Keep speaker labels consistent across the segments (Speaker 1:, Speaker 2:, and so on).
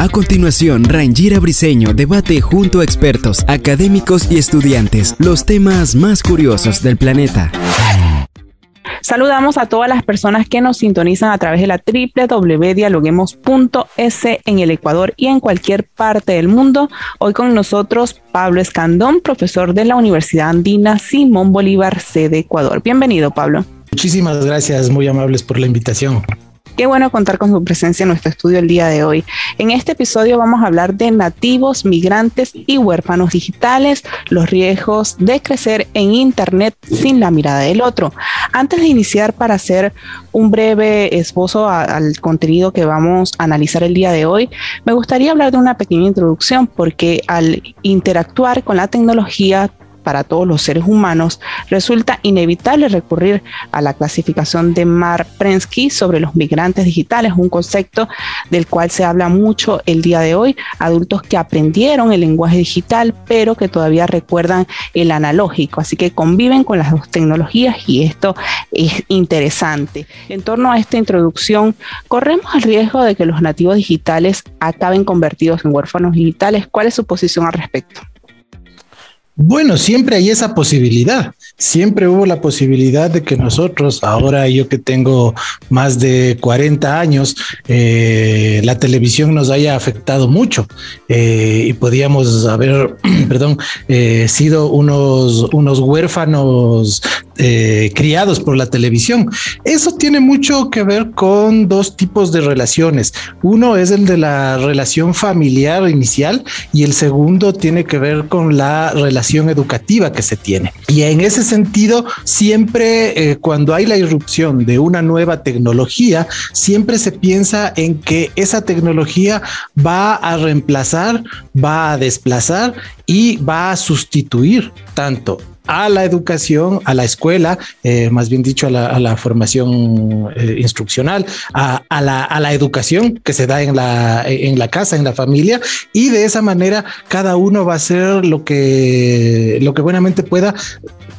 Speaker 1: A continuación, Rangira Briseño debate junto a expertos, académicos y estudiantes los temas más curiosos del planeta.
Speaker 2: Saludamos a todas las personas que nos sintonizan a través de la www.dialoguemos.es en el Ecuador y en cualquier parte del mundo. Hoy con nosotros Pablo Escandón, profesor de la Universidad Andina Simón Bolívar, sede Ecuador. Bienvenido, Pablo.
Speaker 3: Muchísimas gracias, muy amables por la invitación.
Speaker 2: Qué bueno contar con su presencia en nuestro estudio el día de hoy. En este episodio vamos a hablar de nativos, migrantes y huérfanos digitales, los riesgos de crecer en Internet sin la mirada del otro. Antes de iniciar para hacer un breve esbozo al contenido que vamos a analizar el día de hoy, me gustaría hablar de una pequeña introducción porque al interactuar con la tecnología para todos los seres humanos, resulta inevitable recurrir a la clasificación de Mar Prensky sobre los migrantes digitales, un concepto del cual se habla mucho el día de hoy, adultos que aprendieron el lenguaje digital, pero que todavía recuerdan el analógico, así que conviven con las dos tecnologías y esto es interesante. En torno a esta introducción, corremos el riesgo de que los nativos digitales acaben convertidos en huérfanos digitales. ¿Cuál es su posición al respecto?
Speaker 3: Bueno, siempre hay esa posibilidad. Siempre hubo la posibilidad de que nosotros, ahora yo que tengo más de 40 años, eh, la televisión nos haya afectado mucho eh, y podíamos haber, perdón, eh, sido unos, unos huérfanos criados por la televisión. Eso tiene mucho que ver con dos tipos de relaciones. Uno es el de la relación familiar inicial y el segundo tiene que ver con la relación educativa que se tiene. Y en ese sentido, siempre eh, cuando hay la irrupción de una nueva tecnología, siempre se piensa en que esa tecnología va a reemplazar, va a desplazar y va a sustituir tanto a la educación, a la escuela, eh, más bien dicho, a la, formación eh, instruccional, a, la, educación que se da en la, en la casa, en la familia, y de esa manera cada uno va a hacer lo que, lo que buenamente pueda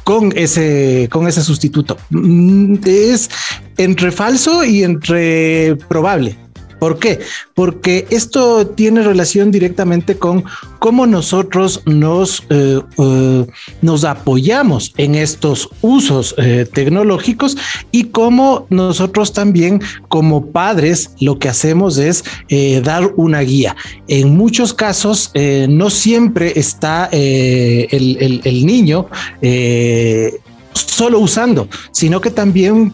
Speaker 3: con ese, con ese sustituto. Mm, es entre falso y entre probable. ¿Por qué? Porque esto tiene relación directamente con cómo nosotros nos, eh, eh, nos apoyamos en estos usos eh, tecnológicos y cómo nosotros también como padres lo que hacemos es dar una guía. En muchos casos no siempre está el, el, niño solo usando, sino que también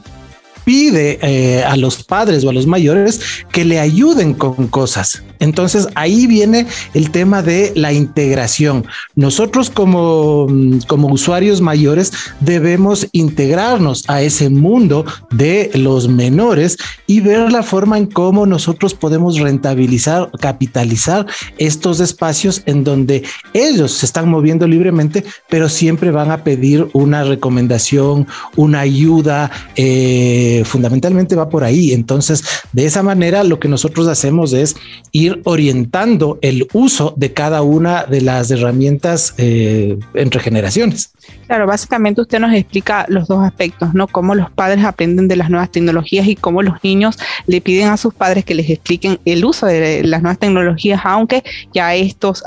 Speaker 3: pide eh, a los padres o a los mayores que le ayuden con cosas. Entonces ahí viene el tema de la integración. Nosotros como, mm, como usuarios mayores debemos integrarnos a ese mundo de los menores y ver la forma en cómo nosotros podemos rentabilizar, capitalizar estos espacios en donde ellos se están moviendo libremente, pero siempre van a pedir una recomendación, una ayuda. Eh, fundamentalmente va por ahí. Entonces, de esa manera, lo que nosotros hacemos es ir orientando el uso de cada una de las herramientas eh, entre generaciones.
Speaker 2: Claro, básicamente usted nos explica los dos aspectos, ¿no? Cómo los padres aprenden de las nuevas tecnologías y cómo los niños le piden a sus padres que les expliquen el uso de las nuevas tecnologías, aunque ya estos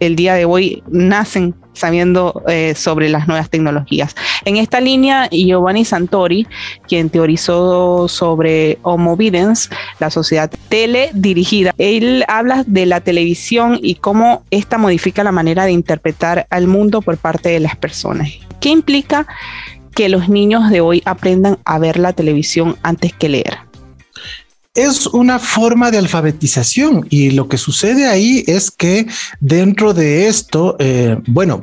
Speaker 2: el día de hoy nacen sabiendo eh, sobre las nuevas tecnologías. En esta línea, Giovanni Santori, quien teorizó sobre Homo Videns, la sociedad teledirigida, él habla de la televisión y cómo esta modifica la manera de interpretar al mundo por parte de las personas. ¿Qué implica que los niños de hoy aprendan a ver la televisión antes que leer?
Speaker 3: Es una forma de alfabetización y lo que sucede ahí es que dentro de esto, eh, bueno,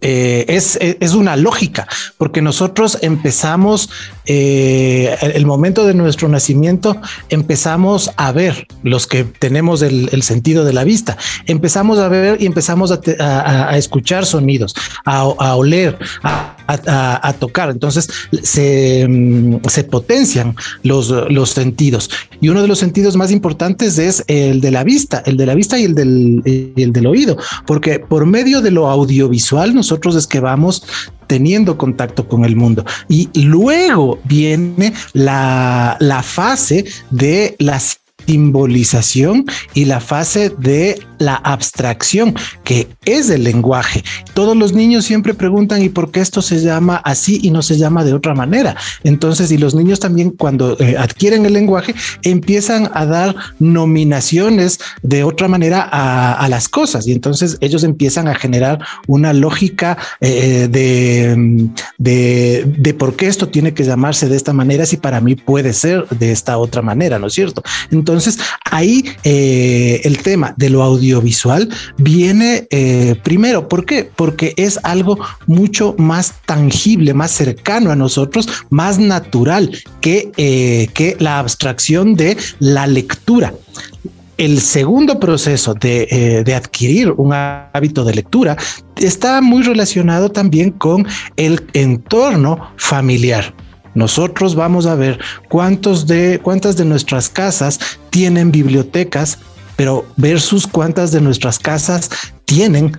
Speaker 3: eh, es, es, una lógica, porque nosotros empezamos, eh, el momento de nuestro nacimiento, empezamos a ver los que tenemos el, sentido de la vista, empezamos a ver y empezamos a escuchar sonidos, a, a oler, a, a, tocar. Entonces se, mm, se potencian los, los sentidos. Y uno de los sentidos más importantes es el de la vista, el de la vista y el del, el del oído, porque por medio de lo audiovisual nosotros es que vamos teniendo contacto con el mundo. Y luego viene la, la fase de la simbolización y la fase de la abstracción, que es el lenguaje. Todos los niños siempre preguntan, ¿y por qué esto se llama así y no se llama de otra manera? Entonces, y los niños también cuando eh, adquieren el lenguaje, empiezan a dar nominaciones de otra manera a, las cosas. Y entonces ellos empiezan a generar una lógica eh, de, de, de por qué esto tiene que llamarse de esta manera si para mí puede ser de esta otra manera, ¿no es cierto? Entonces, ahí eh, el tema de lo audio audiovisual viene eh, primero. ¿Por qué? Porque es algo mucho más tangible, más cercano a nosotros, más natural que, eh, que la abstracción de la lectura. El segundo proceso de, eh, de, adquirir un hábito de lectura está muy relacionado también con el entorno familiar. Nosotros vamos a ver cuántos de cuántas de nuestras casas tienen bibliotecas pero versus cuántas de nuestras casas tienen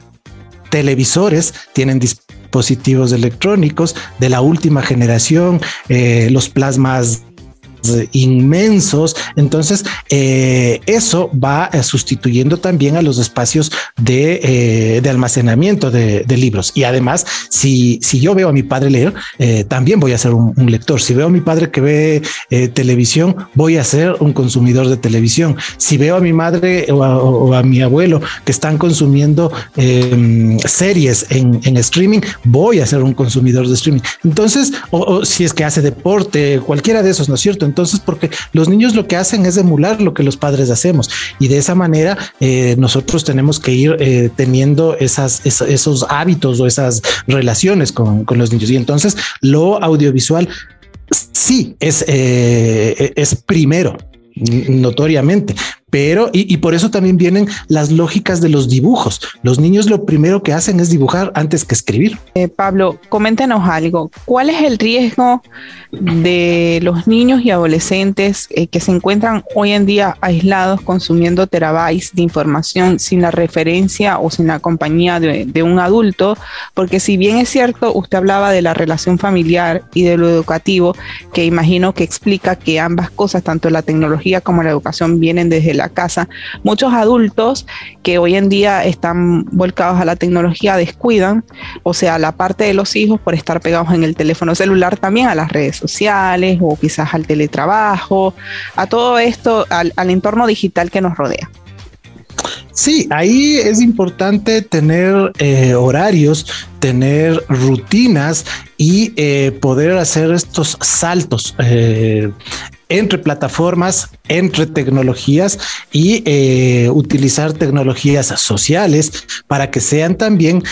Speaker 3: televisores, tienen dispositivos electrónicos de la última generación, eh, los plasmas inmensos. Entonces, eh, eso va eh, sustituyendo también a los espacios de, eh, de almacenamiento de, libros. Y además, si, si yo veo a mi padre leer, también voy a ser un, lector. Si veo a mi padre que ve televisión, voy a ser un consumidor de televisión. Si veo a mi madre o a, mi abuelo que están consumiendo em, series en, en, streaming, voy a ser un consumidor de streaming. Entonces, o si es que hace deporte, cualquiera de esos, ¿no es cierto? Entonces, porque los niños lo que hacen es emular lo que los padres hacemos y de esa manera eh, nosotros tenemos que ir eh, teniendo esos hábitos o esas relaciones con, los niños. Y entonces lo audiovisual sí es, eh, es primero notoriamente, pero y, y, por eso también vienen las lógicas de los dibujos. Los niños lo primero que hacen es dibujar antes que escribir.
Speaker 2: Eh, Pablo, coméntanos algo. ¿Cuál es el riesgo de los niños y adolescentes eh, que se encuentran hoy en día aislados consumiendo terabytes de información sin la referencia o sin la compañía de, de un adulto? Porque si bien es cierto, usted hablaba de la relación familiar y de lo educativo, que imagino que explica que ambas cosas, tanto la tecnología como la educación, vienen desde la casa. Muchos adultos que hoy en día están volcados a la tecnología descuidan, o sea, la parte de los hijos por estar pegados en el teléfono celular, también a las redes sociales o quizás al teletrabajo, a todo esto, al, entorno digital que nos rodea.
Speaker 3: Sí, ahí es importante tener eh, horarios, tener rutinas y eh, poder hacer estos saltos eh, entre plataformas, entre tecnologías y eh, utilizar tecnologías sociales para que sean también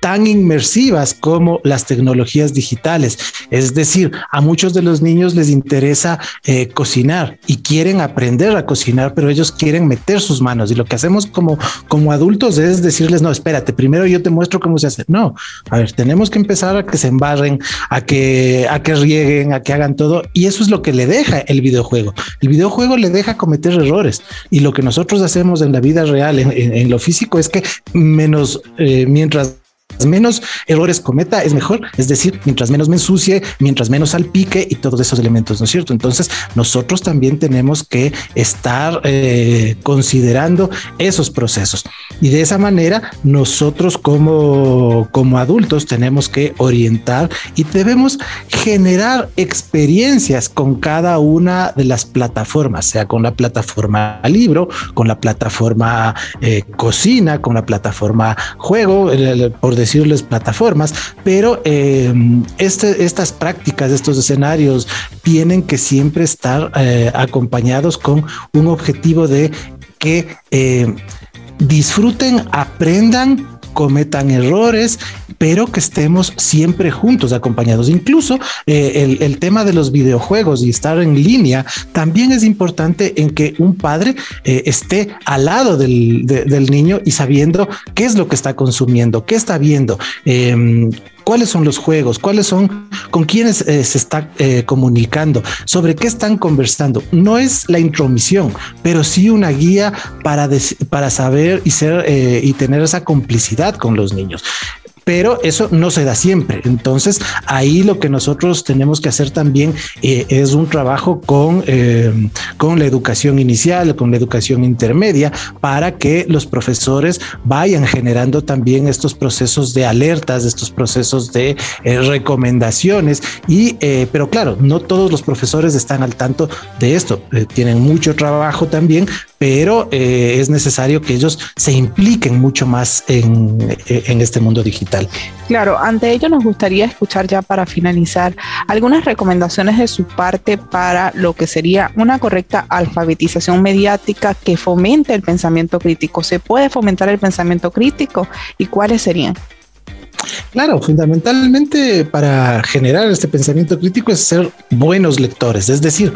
Speaker 3: tan inmersivas como las tecnologías digitales. Es decir, a muchos de los niños les interesa eh, cocinar y quieren aprender a cocinar, pero ellos quieren meter sus manos. Y lo que hacemos como, como adultos es decirles, no, espérate, primero yo te muestro cómo se hace. No, a ver, tenemos que empezar a que se embarren, a que, a que rieguen, a que hagan todo. Y eso es lo que le deja el videojuego. El videojuego le deja cometer errores. Y lo que nosotros hacemos en la vida real, en, en, en lo físico, es que menos, eh, mientras menos errores cometa es mejor, es decir, mientras menos me ensucie, mientras menos salpique y todos esos elementos, ¿no es cierto? Entonces, nosotros también tenemos que estar eh, considerando esos procesos y de esa manera nosotros como, como adultos tenemos que orientar y debemos generar experiencias con cada una de las plataformas, sea con la plataforma libro, con la plataforma eh, cocina, con la plataforma juego, por decirles plataformas, pero eh, este, estas prácticas, estos escenarios tienen que siempre estar eh, acompañados con un objetivo de que eh, disfruten, aprendan cometan errores, pero que estemos siempre juntos, acompañados. Incluso eh, el, tema de los videojuegos y estar en línea también es importante en que un padre eh, esté al lado del, del, niño y sabiendo qué es lo que está consumiendo, qué está viendo. Em, cuáles son los juegos, cuáles son, con quiénes eh, se está eh, comunicando, sobre qué están conversando. No es la intromisión, pero sí una guía para, para saber y ser eh, y tener esa complicidad con los niños pero eso no se da siempre. Entonces, ahí lo que nosotros tenemos que hacer también eh, es un trabajo con, eh, con la educación inicial, con la educación intermedia, para que los profesores vayan generando también estos procesos de alertas, estos procesos de eh, recomendaciones. Y, pero claro, no todos los profesores están al tanto de esto. tienen mucho trabajo también, pero es necesario que ellos se impliquen mucho más en, en este mundo digital.
Speaker 2: Claro, ante ello nos gustaría escuchar ya para finalizar algunas recomendaciones de su parte para lo que sería una correcta alfabetización mediática que fomente el pensamiento crítico. ¿Se puede fomentar el pensamiento crítico y cuáles serían?
Speaker 3: Claro, fundamentalmente para generar este pensamiento crítico es ser buenos lectores, es decir,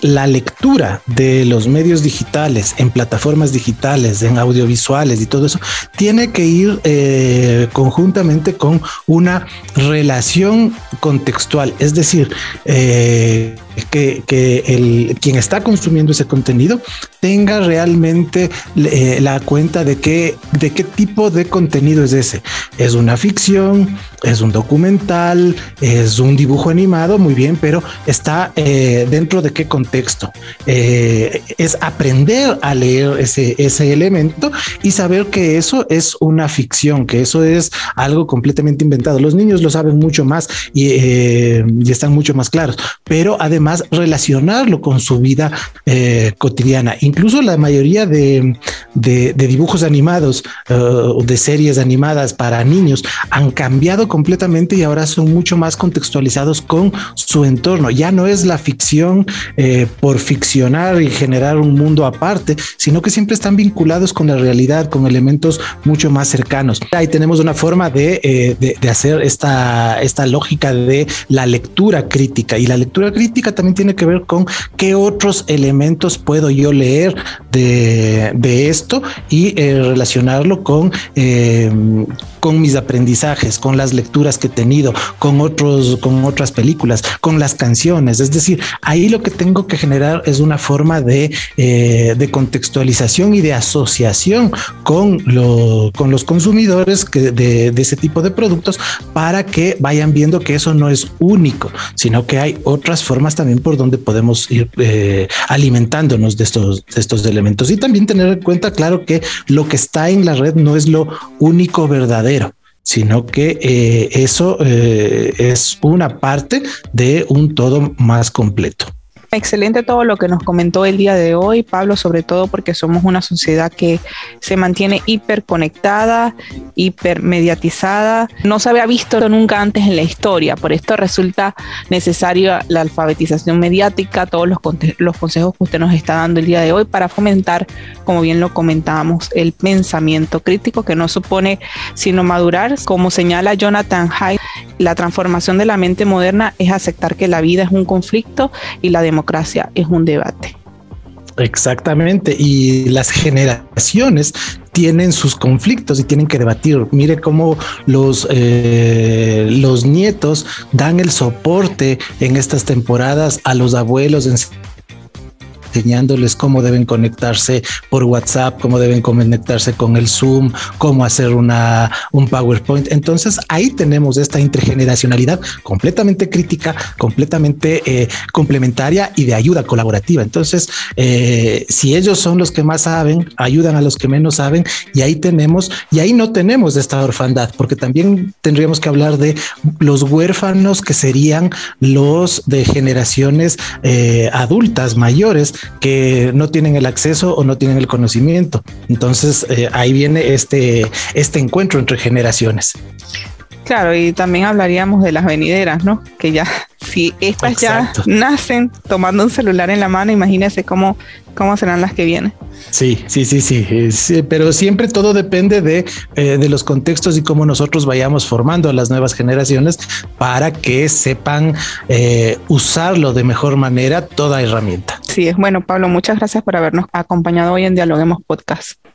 Speaker 3: la lectura de los medios digitales, en plataformas digitales, en audiovisuales y todo eso, tiene que ir eh, conjuntamente con una relación contextual. Es decir, eh, que, el, quien está consumiendo ese contenido tenga realmente eh, la cuenta de qué, de qué tipo de contenido es ese. Es una ficción, es un documental, es un dibujo animado, muy bien, pero está eh, dentro de qué contexto. Eh, es aprender a leer ese, ese elemento y saber que eso es una ficción, que eso es algo completamente inventado. Los niños lo saben mucho más y, y están mucho más claros, pero además relacionarlo con su vida eh, cotidiana. Incluso la mayoría de, dibujos animados eh, o de series animadas para niños han cambiado completamente y ahora son mucho más contextualizados con su entorno. Ya no es la ficción eh, por ficcionar y generar un mundo aparte, sino que siempre están vinculados con la realidad, con elementos mucho más cercanos. Ahí tenemos una forma de, de hacer esta, esta lógica de la lectura crítica y la lectura crítica también tiene que ver con qué otros elementos puedo yo leer de, esto y eh, relacionarlo con, eh, con mis aprendizajes, con las lecturas que he tenido, con otros, con otras películas, con las canciones. Es decir, ahí lo que tengo que generar es una forma de, eh, de contextualización y de asociación con, lo, con los consumidores que de, de ese tipo de productos para que vayan viendo que eso no es único, sino que hay otras formas también por donde podemos ir eh, alimentándonos de estos, de estos elementos. Y también tener en cuenta, claro, que lo que está en la red no es lo único verdadero sino que eh, eso eh, es una parte de un todo más completo.
Speaker 2: Excelente todo lo que nos comentó el día de hoy, Pablo, sobre todo porque somos una sociedad que se mantiene hiperconectada, hipermediatizada. No se había visto nunca antes en la historia, por esto resulta necesaria la alfabetización mediática, todos los, los consejos que usted nos está dando el día de hoy para fomentar, como bien lo comentábamos, el pensamiento crítico que no supone sino madurar. Como señala Jonathan Haidt, la transformación de la mente moderna es aceptar que la vida es un conflicto y la democracia democracia es un debate.
Speaker 3: Exactamente, y las generaciones tienen sus conflictos y tienen que debatir. Mire cómo los, eh, los nietos dan el soporte en estas temporadas a los abuelos enseñándoles cómo deben conectarse por WhatsApp, cómo deben conectarse con el Zoom, cómo hacer una, un PowerPoint. Entonces ahí tenemos esta intergeneracionalidad completamente crítica, completamente eh, complementaria y de ayuda colaborativa. Entonces, eh, si ellos son los que más saben, ayudan a los que menos saben y ahí tenemos, y ahí no tenemos esta orfandad, porque también tendríamos que hablar de los huérfanos que serían los de generaciones eh, adultas mayores que no tienen el acceso o no tienen el conocimiento. Entonces eh, ahí viene este, este encuentro entre generaciones.
Speaker 2: Claro, y también hablaríamos de las venideras, ¿no? Que ya Si estas ya nacen tomando un celular en la mano, imagínense cómo, cómo serán las que vienen.
Speaker 3: Sí, sí, sí, sí, eh, pero siempre todo depende de, eh, de, los contextos y cómo nosotros vayamos formando a las nuevas generaciones para que sepan eh, usarlo de mejor manera toda herramienta.
Speaker 2: Sí, es bueno, Pablo, muchas gracias por habernos acompañado hoy en Dialoguemos Podcast.